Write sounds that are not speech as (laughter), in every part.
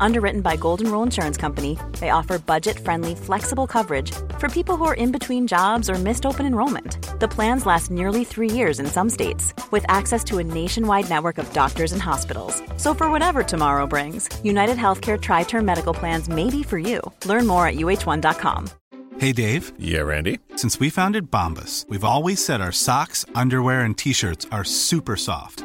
Underwritten by Golden Rule Insurance Company, they offer budget friendly, flexible coverage for people who are in between jobs or missed open enrollment. The plans last nearly three years in some states, with access to a nationwide network of doctors and hospitals. So, for whatever tomorrow brings, United Healthcare Tri Term Medical Plans may be for you. Learn more at uh1.com. Hey, Dave. Yeah, Randy. Since we founded Bombus, we've always said our socks, underwear, and t shirts are super soft.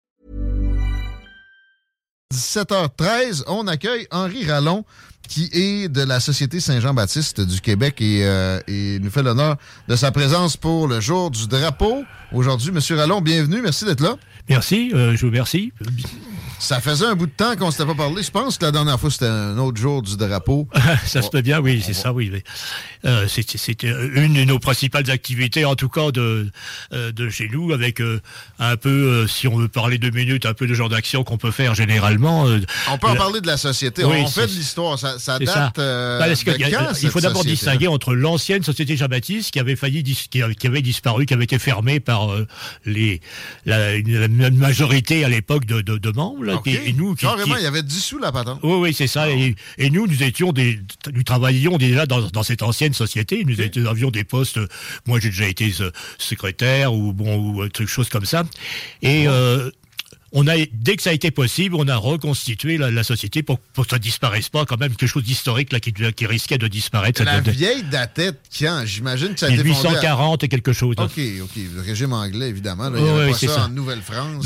17h13, on accueille Henri Rallon, qui est de la Société Saint-Jean-Baptiste du Québec et, euh, et nous fait l'honneur de sa présence pour le jour du drapeau. Aujourd'hui, Monsieur Rallon, bienvenue, merci d'être là. Merci, euh, je vous remercie. Ça faisait un bout de temps qu'on ne s'était pas parlé. Je pense que la dernière fois, c'était un autre jour du drapeau. (laughs) ça se peut bien, oui, c'est ça, oui. Euh, C'était une de nos principales activités, en tout cas, de, euh, de chez nous, avec euh, un peu, euh, si on veut parler deux minutes, un peu de genre d'action qu'on peut faire généralement. On peut en parler de la société. Oui, on fait de l'histoire. Ça, date ça. euh, Bah, de il y a- quand, il faut d'abord distinguer entre l'ancienne société Jean-Baptiste qui avait failli qui, a- qui avait disparu, qui avait été fermée par euh, les la, une- la majorité à l'époque de, de, de membres. Là, OK. et, et nous, qui, Carrément, qui- il y avait dissous la patente. Oui, oui, c'est ça. Et, et nous, nous étions des, nous travaillions déjà dans, dans cette ancienne société. Nous avions des postes. Moi, j'ai déjà été euh, secrétaire ou bon ou quelque chose comme ça. Et euh, on a, dès que ça a été possible, on a reconstitué la, la société pour, pour que ça disparaisse pas. Quand même, quelque chose d'historique là qui, qui risquait de disparaître. La de- vieille datait quand? J'imagine que ça a été fondé à- 1840 et quelque chose. OK, OK. Le régime anglais, évidemment. là, il Oui, n'y avait oui, pas c'est ça, ça. en Nouvelle-France.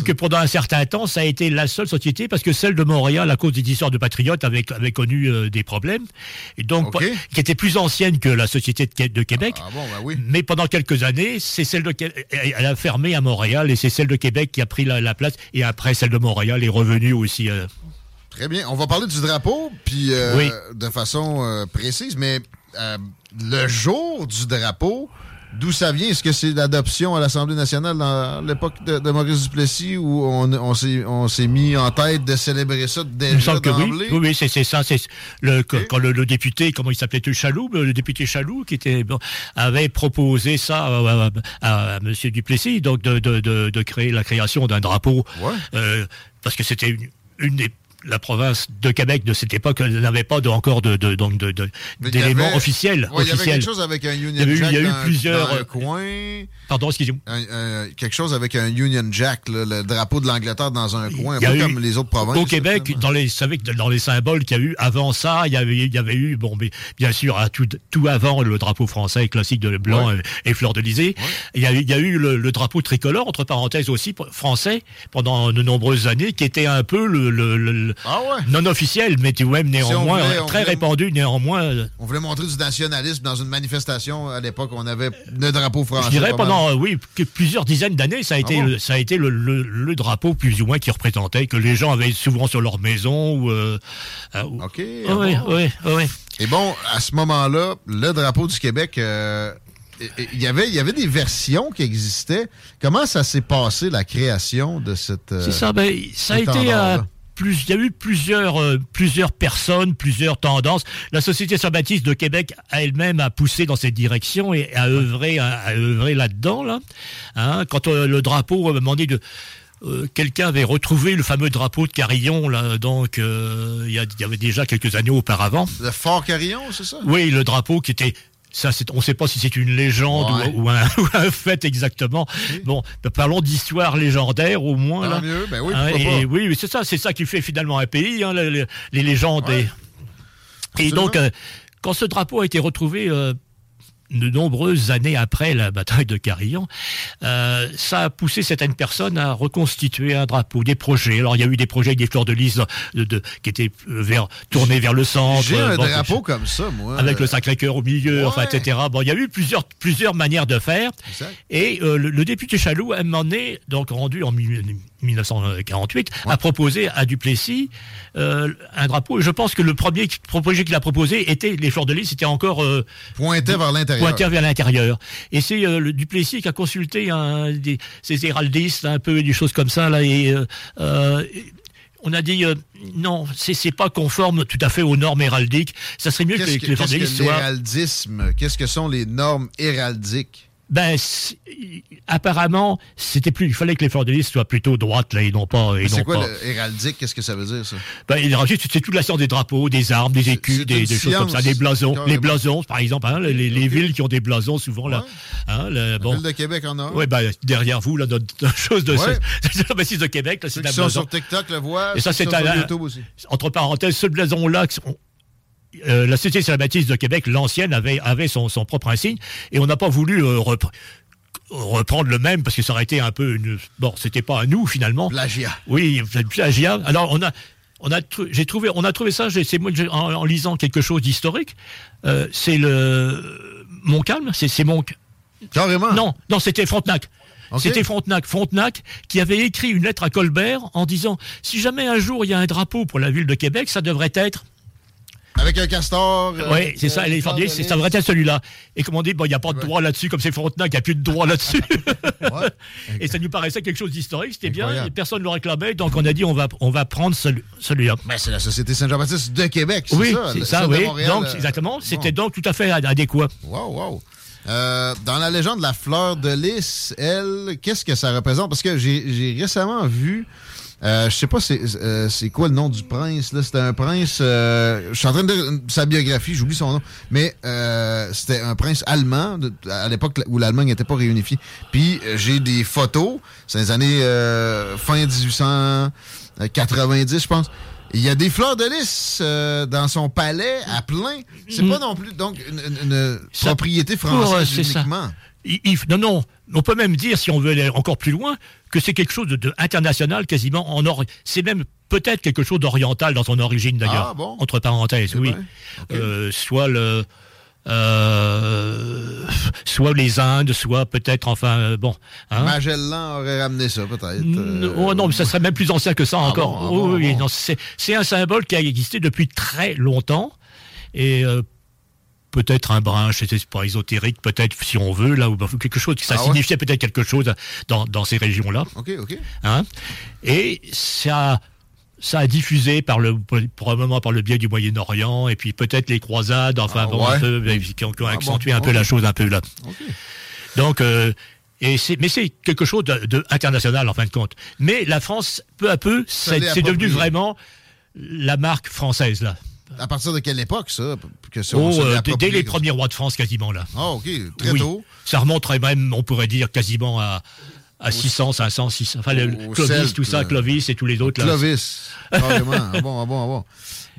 Que pendant un certain temps, ça a été la seule société, parce que celle de Montréal, à cause des histoires de patriotes, avait, avait connu euh, des problèmes, et donc qui était plus ancienne que la société de, Qué- de Québec. Ah bon, ben oui. Mais pendant quelques années, c'est celle de elle a fermé à Montréal, et c'est celle de Québec qui a pris la, la place, et après celle de Montréal est revenue aussi. euh, Très bien. On va parler du drapeau, puis euh, Oui. de façon précise, mais le jour du drapeau, d'où ça vient? Est-ce que c'est l'adoption à l'Assemblée nationale dans l'époque de, de Maurice Duplessis où on, on s'est on s'est mis en tête de célébrer ça déjà semble que oui. d'emblée? Oui, oui, c'est ça. C'est le quand- quand le, le député, comment il s'appelait, Chaloux, le député Chaloux, qui était bon, avait proposé ça à, à, à Monsieur Duplessis, donc de, de, de, de créer la création d'un drapeau, Ouais. euh, parce que c'était une, une des la province de Québec de cette époque n'avait pas de, encore de, de, donc de, d'éléments officiels. Ouais, il y avait quelque chose avec un Union Il y avait eu- Jack il y a eu dans, plusieurs, dans un coin. Pardon, excusez-moi. Quelque chose avec un Union Jack, là, le drapeau de l'Angleterre dans un coin, un peu eu- comme les autres provinces. Au Québec, dans les, vous savez que dans les symboles qu'il y a eu avant ça, il y avait, il y avait eu, bon, mais bien sûr, à tout, tout avant le drapeau français classique de blanc Ouais. et, et fleur de lysée, il, y a, eu- il y a eu le, le drapeau tricolore, entre parenthèses aussi, français, pendant de nombreuses années, qui était un peu le, le- le- Ah ouais? non officiel, mais de même néanmoins, voulait- on très voulait- répandu néanmoins. euh, On voulait montrer du nationalisme dans une manifestation. À l'époque, on avait le drapeau français. Je dirais pendant euh, oui que plusieurs dizaines d'années, ça a été bon? le, ça a été le, le- le drapeau plus ou moins qui représentait que les gens avaient souvent sur leur maison ou. euh, euh, OK. Ah oui, bon? oui, oui. Et bon, à ce moment-là, le drapeau du Québec euh, il y avait, il y avait des versions qui existaient. Comment ça s'est passé, la création de cette. C'est ça, ben, ça a été. Euh, plus, il y a eu plusieurs, euh, plusieurs personnes, plusieurs tendances. La Société Saint-Baptiste de Québec elle-même a poussé dans cette direction et a œuvré, a, œuvré là-dedans. Là. Hein, quand euh, le drapeau a demandé de quelqu'un avait retrouvé le fameux drapeau de Carillon, là, donc il y, y, avait déjà quelques années auparavant. Le Fort Carillon, c'est ça? Oui, le drapeau qui était ça, on ne sait pas si c'est une légende ou, (laughs) un, fait exactement. Bon, parlons d'histoire légendaire au moins. Là. Mieux, ben oui, hein, oui, c'est ça, c'est ça qui fait finalement un pays, hein, les, légendes. Et, donc, euh, quand ce drapeau a été retrouvé euh, de nombreuses années après la bataille de Carillon, euh, ça a poussé certaines personnes à reconstituer un drapeau, des projets. Alors il y a eu des projets avec des fleurs de lys de, qui étaient vers, tournés vers le centre. J'ai un drapeau comme ça, moi. Avec le Sacré-Cœur au milieu, enfin, etc. Bon, il y a eu plusieurs, plusieurs manières de faire. Et euh, le, député Chaloux, à un moment donné, donc rendu en 1948, a proposé à Duplessis euh, un drapeau. Je pense que le premier projet qu'il a proposé était les fleurs de lys, c'était encore... Pointé vers l'intérieur pointer vers l'intérieur. Et c'est euh, le Duplessis qui a consulté un, des, ces héraldistes, un peu des choses comme ça, là, et euh, euh, on a dit non, c'est pas conforme tout à fait aux normes héraldiques. Ça serait mieux que, que, les Qu'est-ce que l'héraldisme Qu'est-ce que sont les normes héraldiques? Ben, apparemment, c'était plus. Il fallait que les lys soient plutôt droites, là, et non pas. C'est quoi l'héraldique Qu'est-ce que ça veut dire, ça? Ben, c'est toute la sorte des drapeaux, des armes, des écus, des, choses comme ça, des blasons. Les blasons, par exemple, hein, les, villes qui ont des blasons, souvent, là. Hein, la ville de Québec en a. Oui, ben, derrière vous, là, notre, (laughs) chose de. Ouais. c'est (laughs) de Québec, là, c'est Ceux qui sur TikTok le voient. Et ça, c'est aussi. Entre parenthèses, ce blason-là, euh, la Société Saint-Baptiste de Québec, l'ancienne, avait, avait son, propre insigne, et on n'a pas voulu euh, reprendre le même parce que ça aurait été un peu une. Bon, c'était pas à nous finalement. Plagiat. Oui, plagiat. Alors on a. On a, j'ai trouvé, on a trouvé ça, c'est moi en, en, lisant quelque chose d'historique. Euh, c'est le Montcalm, c'est c'est mon. Carrément. Non, non, c'était Frontenac. C'était Frontenac. Frontenac qui avait écrit une lettre à Colbert en disant si jamais un jour il y a un drapeau pour la ville de Québec, ça devrait être avec un castor. Euh, oui, c'est ça, les c'est ça devrait être celui-là. Et comme on dit, il n'y a pas de droit là-dessus, comme c'est Frontenac, il n'y a plus de droit là-dessus. (laughs) Et ça nous paraissait quelque chose d'historique, c'était bien, personne ne le réclamait, donc on a dit, on va, on va prendre celui-là. Mais c'est la Société Saint-Jean-Baptiste de Québec, c'est oui, ça? c'est ça, oui. donc, euh, exactement, c'était donc tout à fait adéquat. Wow, wow. Euh, dans la légende de la fleur de lys, elle, qu'est-ce que ça représente? Parce que j'ai récemment vu euh, je sais pas euh, c'est quoi le nom du prince. C'était un prince. Euh, je suis en train de dire sa biographie, j'oublie son nom. Mais c'était un prince allemand à l'époque où l'Allemagne n'était pas réunifiée. Puis j'ai des photos. C'est les années fin 1890, je pense. Il y a des fleurs de lys dans son palais à plein. C'est pas non plus donc une, propriété française uniquement. non, non. On peut même dire, si on veut aller encore plus loin, que c'est quelque chose de, international quasiment en or. C'est même peut-être quelque chose d'oriental dans son origine d'ailleurs. Ah, bon? Entre parenthèses, oui. Euh, soit le. Euh, soit les Indes, soit peut-être, enfin, euh, bon. Hein? Magellan aurait ramené ça, peut-être. Oh non, mais ça serait même plus ancien que ça ah encore. Ah oui, c'est un symbole qui a existé depuis très longtemps. Et peut-être un brin, je sais pas ésotérique, peut-être si on veut là ou quelque chose. Ça ah signifiait peut-être quelque chose dans, dans ces régions-là. Ok, ok. Hein et ça. Ça a diffusé par le, probablement par le biais du Moyen-Orient et puis peut-être les croisades, enfin ah bon, un peu, qui ont, ah accentué un peu la chose un peu là. Donc, euh, et c'est, mais c'est quelque chose de, de, international en fin de compte. Mais la France, peu à peu, c'est devenu vraiment la marque française là. À partir de quelle époque, ça que oh, euh, Dès les premiers rois de France, quasiment, là. Ah, OK, très tôt. Ça remonterait même, on pourrait dire, quasiment à, à 600, 500, 600. Enfin, le, Clovis, tout ça, euh, Clovis et tous les autres. Là. Clovis, (laughs) carrément. ah bon, ah bon, ah bon.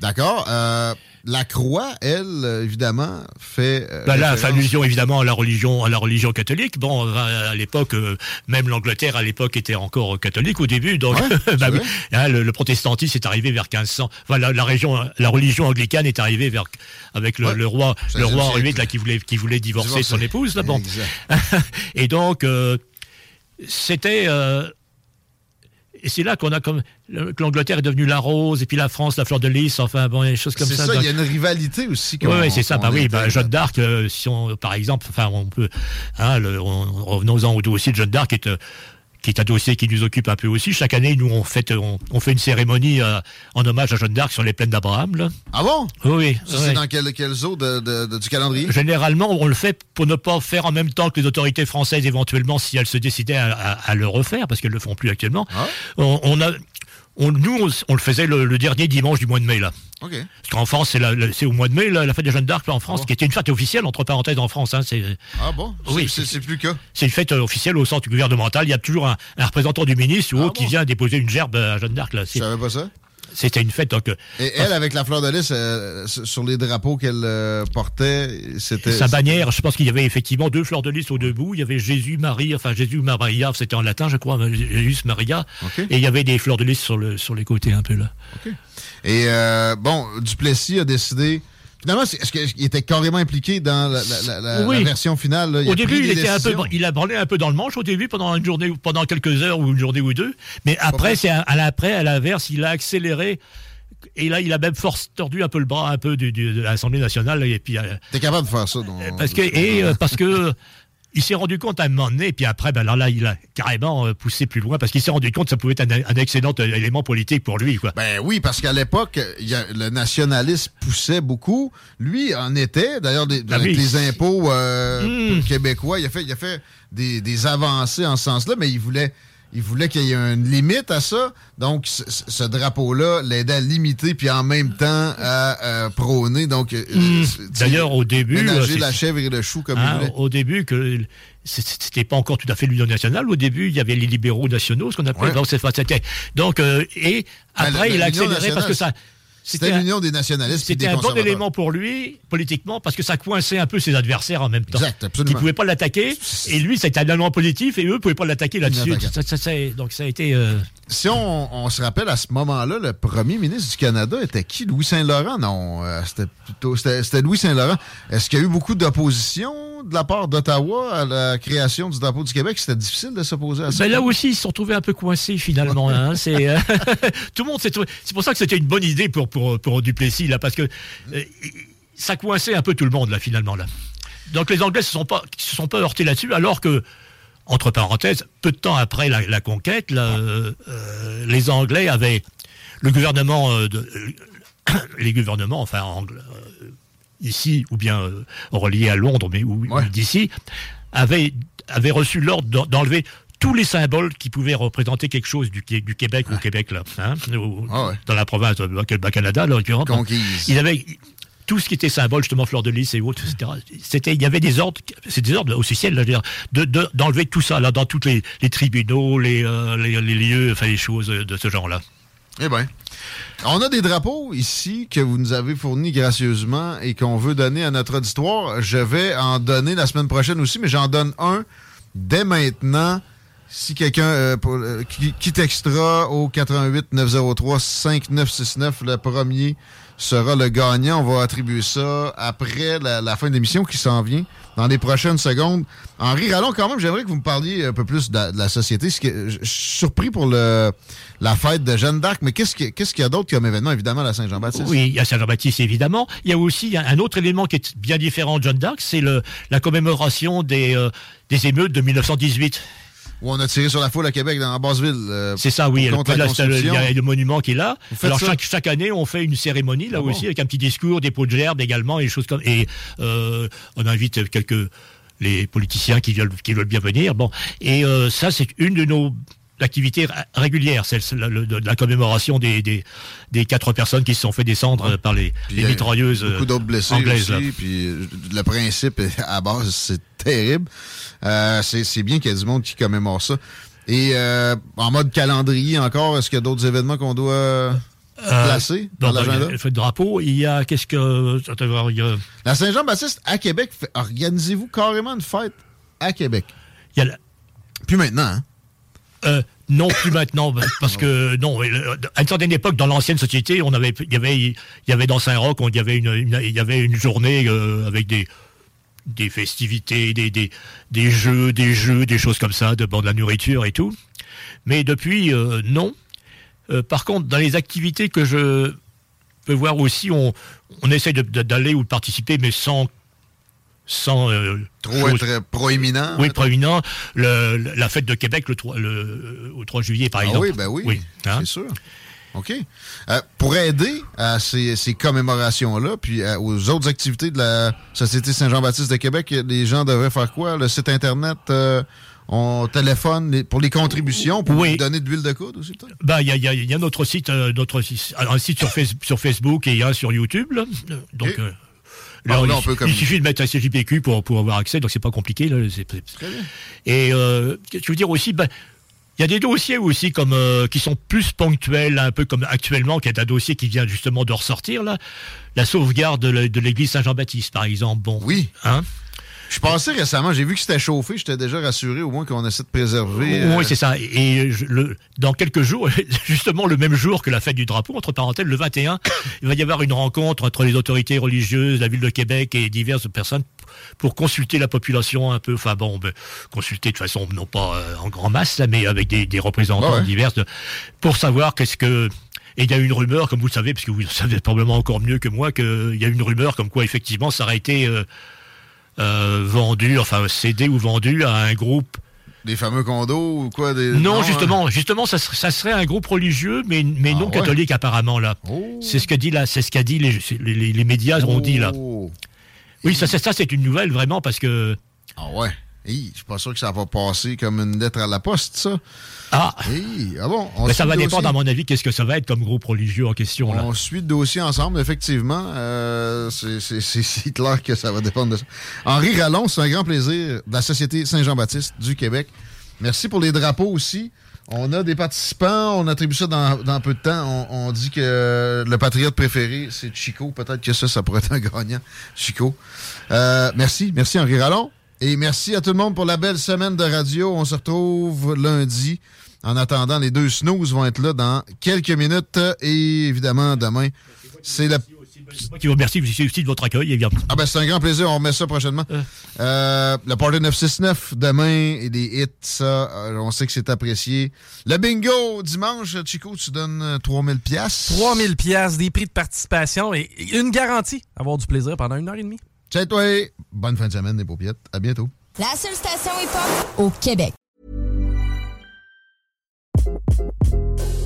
D'accord. Euh, la croix, elle, évidemment, fait. Euh, ben là, fait allusion évidemment à la religion, à la religion catholique. Bon, à l'époque, euh, même l'Angleterre à l'époque était encore catholique au début. Donc, (laughs) bah hein, le, protestantisme est arrivé vers 1500. Enfin, la, région, la religion anglicane est arrivée vers avec le, roi, le roi Henri là qui voulait qui voulait divorcer son épouse. Là, bon. (laughs) Et donc, euh, c'était et c'est là qu'on a comme que l'Angleterre est devenue la rose et puis la France la fleur de lys, enfin bon, des choses comme C'est ça. ça, il y a une rivalité aussi. oui, ouais, c'est ça. Bah oui, bah, Jeanne d'Arc, euh, si on, par exemple, enfin, on peut, hein, le- on- revenons-en au dossier de Jeanne d'Arc, est, euh, qui est un dossier qui nous occupe un peu aussi. Chaque année, nous, on fait, on, on fait une cérémonie euh, en hommage à Jeanne d'Arc sur les plaines d'Abraham. Ah bon? Oui, oui. Ça, ouais. c'est dans quel, quel zoo de, de- de- du calendrier? Généralement, on le fait pour ne pas faire en même temps que les autorités françaises, éventuellement, si elles se décidaient à, à- à le refaire, parce qu'elles le font plus actuellement. Ah. On, on a, on- nous, on, on le faisait le, le dernier dimanche du mois de mai, là. Parce qu'en France, c'est, la- la- c'est au mois de mai, la, la fête de Jeanne d'Arc, là, en France, Oh. qui était une fête officielle, entre parenthèses, en France. Hein, c'est, Ah bon? Oui. C'est- C'est c'est plus cas. c'est une fête euh, officielle au centre gouvernemental. Il y a toujours un, un représentant du ministre ou Ah autre qui vient déposer une gerbe à Jeanne d'Arc. Là. Je C'est- savais pas ça. C'était une fête. Donc, euh, Et elle, avec la fleur de lys, euh, sur les drapeaux qu'elle euh, portait, c'était... sa bannière, je pense qu'il y avait effectivement deux fleurs de lys au debout. Il y avait Jésus, Marie, enfin Jésus, Maria, c'était en latin, je crois, Jésus, Maria. Et il y avait des fleurs de lys sur, le, sur les côtés un peu là. Et euh, bon, Duplessis a décidé... Finalement, est-ce qu'il était carrément impliqué dans la, la- la- la- Oui. la version finale? là? Il Au début, il était un peu, il a branlé un peu dans le manche au début pendant une journée, ou pendant quelques heures ou une journée ou deux. Mais après, c'est à, l'après, à l'inverse, il a accéléré. Et là, il a même force tordu un peu le bras un peu du- du- de l'Assemblée nationale. Et puis, euh, T'es capable de faire ça? donc- parce que et euh, parce que il s'est rendu compte à un moment donné, et puis après, ben alors là, il a carrément euh, poussé plus loin parce qu'il s'est rendu compte que ça pouvait être un, un excellent euh, élément politique pour lui, quoi. Ben oui, parce qu'à l'époque, le nationalisme poussait beaucoup. Lui en était, d'ailleurs, des- Ah avec oui. les impôts euh, Mm. québécois, il a fait, il a fait des, des avancées en ce sens-là, mais il voulait, il voulait qu'il y ait une limite à ça. Donc, ce, drapeau-là l'aidait à limiter, puis en même temps à euh, prôner. Donc, euh, Mm. c'est- D'ailleurs, au début, ménager euh, la chèvre et le chou comme Hein, il voulait. au début, que c'était pas encore tout à fait l'Union nationale. Au début, il y avait les libéraux nationaux, ce qu'on appelait. Ouais. Donc, c'était- donc euh, et Ben, après, il a accéléré parce que ça. C'était un- l'union des nationalistes C'était un bon élément pour lui, politiquement, parce que ça coinçait un peu ses adversaires en même temps. Exact, absolument. Qui ne pouvaient pas l'attaquer, et lui, c'était un élément positif, et eux ne pouvaient pas l'attaquer là-dessus. Donc ça a été... euh, Si on, on se rappelle à ce moment-là, le premier ministre du Canada était qui? Louis Saint-Laurent? Non, euh, c'était plutôt c'était Louis Saint-Laurent. Est-ce qu'il y a eu beaucoup d'opposition de la part d'Ottawa à la création du drapeau du Québec? C'était difficile de s'opposer à ça. Ben là aussi, ils se sont trouvés un peu coincés finalement. hein. C'est euh, (laughs) tout le monde s'est trouvé. C'est pour ça que c'était une bonne idée pour pour pour Duplessis là, parce que euh, ça coinçait un peu tout le monde là finalement là. Donc les Anglais se sont pas se sont pas heurtés là-dessus, alors que entre parenthèses, peu de temps après la, la conquête, euh, euh, les Anglais avaient le gouvernement euh, de, (coughs) les gouvernements, enfin anglais, ici ou bien reliés à Londres, mais ou, ou Ouais. d'ici, avaient, avaient reçu l'ordre d'en- d'enlever tous les symboles qui pouvaient représenter quelque chose du, Qué- du Québec au Québec, là, hein, Ah ouais. dans la province de bas Canada, là. Ils avaient tout ce qui était symbole, justement, fleur de lys et autres, etc. Il y avait des ordres, c'est des ordres officiels, d'enlever tout ça, là, dans tous les, tribunaux, les, euh, les, lieux, enfin, les choses de ce genre-là. Eh bien. On a des drapeaux ici que vous nous avez fournis gracieusement et qu'on veut donner à notre auditoire. Je vais en donner la semaine prochaine aussi, mais j'en donne un dès maintenant. Si quelqu'un euh, euh, qui, qui au 88 903 5969, le premier sera le gagnant. On va attribuer ça après la, fin de l'émission qui s'en vient dans les prochaines secondes. Henri Rallon, quand même, j'aimerais que vous me parliez un peu plus de, la- société. Ce que- Je surpris pour le, la fête de Jeanne d'Arc, mais qu'est-ce qu'il y a d'autre comme événement, évidemment, à la Saint-Jean-Baptiste? Oui, il y a Saint-Jean-Baptiste, évidemment. Il y a aussi un, autre élément qui est bien différent de Jeanne d'Arc, c'est la commémoration des, euh, des émeutes de 1918. Où on a tiré sur la foule à Québec, dans Basseville. euh, C'est ça, oui. contre la là, le- il y a le monument qui est là. Alors chaque, chaque année, on fait une cérémonie là Ah bon? aussi avec un petit discours, des pots de gerbe également et des choses comme. Et euh, on invite quelques les politiciens qui veulent qui veulent bien venir. Bon, et euh, ça c'est une de nos activités ra- régulières, c'est le- le- de la commémoration des, des des quatre personnes qui se sont fait descendre euh, par les, mitrailleuses Beaucoup d'autres blessés anglaises. aussi. Puis le principe à base, c'est terrible. Euh, c'est bien qu'il y ait du monde qui commémore ça. Et euh, en mode calendrier encore, est-ce qu'il y a d'autres événements qu'on doit euh, placer dans l'agenda? le de drapeau, il y a qu'est-ce que attends, il y a, La Saint-Jean-Baptiste à Québec, organisez-vous carrément une fête à Québec. il y a la- Puis maintenant, hein? Euh, non, plus maintenant, parce que non. À une certaine époque, dans l'ancienne société, on avait, il y avait, il y avait dans Saint-Roch, il y avait une, une- il y avait une journée euh, avec des des festivités, des, des, des jeux, des jeux, des choses comme ça, de, bon, de la nourriture et tout. Mais depuis, euh, non. Euh, par contre, dans les activités que je peux voir aussi, on, on essaie d'aller ou de participer, mais sans sans euh, Trop chose- être proéminent. oui, proéminent. Le- la fête de Québec le 3, le, au 3 juillet, par Ah exemple. oui, ben oui, hein. c'est sûr. OK. Euh, pour aider à ces, ces commémorations-là, puis euh, aux autres activités de la Société Saint-Jean-Baptiste de Québec, les gens devraient faire quoi? Le site Internet, euh, on téléphone les- pour les contributions, pour Oui. donner de l'huile de coude aussi, peut-être? Ben, il y a, il y a- il y a notre site, notre site- un site sur, Face- sur Facebook et un sur YouTube. là. Donc, là, il, suffit de mettre un CJPQ pour, pour avoir accès, donc c'est pas compliqué. Là. Et euh, je veux dire aussi, ben, il y a des dossiers aussi comme euh, qui sont plus ponctuels, un peu comme actuellement, qui est un dossier qui vient justement de ressortir là, la sauvegarde de l'église Saint-Jean-Baptiste, par exemple. Bon, Oui. hein? Je passais récemment, j'ai vu que c'était chauffé, j'étais déjà rassuré au moins qu'on essaie de préserver. euh, Oui, c'est ça. Et je- le, dans quelques jours, (laughs) justement le même jour que la fête du drapeau, entre parenthèses, le 21, il va y avoir une rencontre entre les autorités religieuses, la ville de Québec et diverses personnes pour consulter la population un peu, enfin bon, ben, consulter de façon non pas euh, en grand masse, mais avec des, des représentants Ah ouais. divers, pour savoir qu'est-ce que... Et il y a une rumeur, comme vous le savez, parce que vous le savez probablement encore mieux que moi, qu'il y a une rumeur comme quoi effectivement ça aurait été euh, euh, vendu, enfin cédé ou vendu à un groupe Des fameux condos ou quoi? Des... non, hein? justement, justement, ça, serait- ça serait un groupe religieux, mais, mais Ah non ouais? catholique apparemment là. Oh. C'est ce que dit là, c'est ce qu'a dit les, les, médias ont dit là. Oh. Oui, ça, ça, c'est une nouvelle vraiment parce que Ah ouais. Hey, je suis pas sûr que ça va passer comme une lettre à la poste, ça. ah, Hey, ah bon, on mais ça va dépendre à mon avis qu'est-ce que ça va être comme groupe religieux en question là. On suit le dossier ensemble, effectivement. Euh, c'est- clair que ça va dépendre de ça. Henri Rallon, c'est un grand plaisir de la Société Saint-Jean-Baptiste du Québec. Merci pour les drapeaux aussi. On a des participants, on attribue ça dans, dans peu de temps. On, on dit que le patriote préféré, c'est Chico. Peut-être que ça, ça pourrait être un gagnant, Chico. Euh, merci, merci Henri Rallon. Et merci à tout le monde pour la belle semaine de radio. On se retrouve lundi. En attendant, les deux snooze vont être là dans quelques minutes. Et évidemment, demain, c'est la... C'est moi qui vous remercie aussi aussi de votre accueil évidemment. Ah ben c'est un grand plaisir, on remet ça prochainement. Euh, le Party 969 demain et des hits, ça, euh, on sait que c'est apprécié. Le bingo dimanche, Chico, tu donnes euh, 3000 pièces. 3000 pièces, des prix de participation et une garantie. Avoir du plaisir pendant une heure et demie. Tiens toi, bonne fin de semaine les paupiètes. À bientôt. La seule station hip-hop au Québec.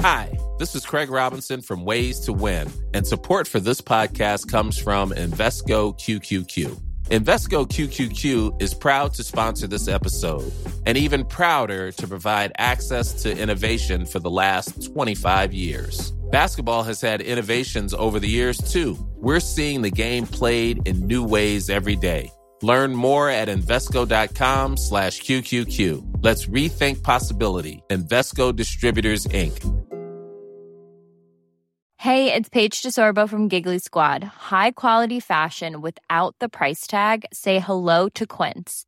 Hi, this is Craig Robinson from Ways to Win, and support for this podcast comes from Invesco QQQ. Invesco QQQ is proud to sponsor this episode and even prouder to provide access to innovation for the last 25 years. Basketball has had innovations over the years too. We're seeing the game played in new ways every day. Learn more at Invesco.com slash QQQ. Let's rethink possibility. Invesco Distributors, Inc. Hey, it's Paige DeSorbo from Giggly Squad. High quality fashion without the price tag. Say hello to Quince.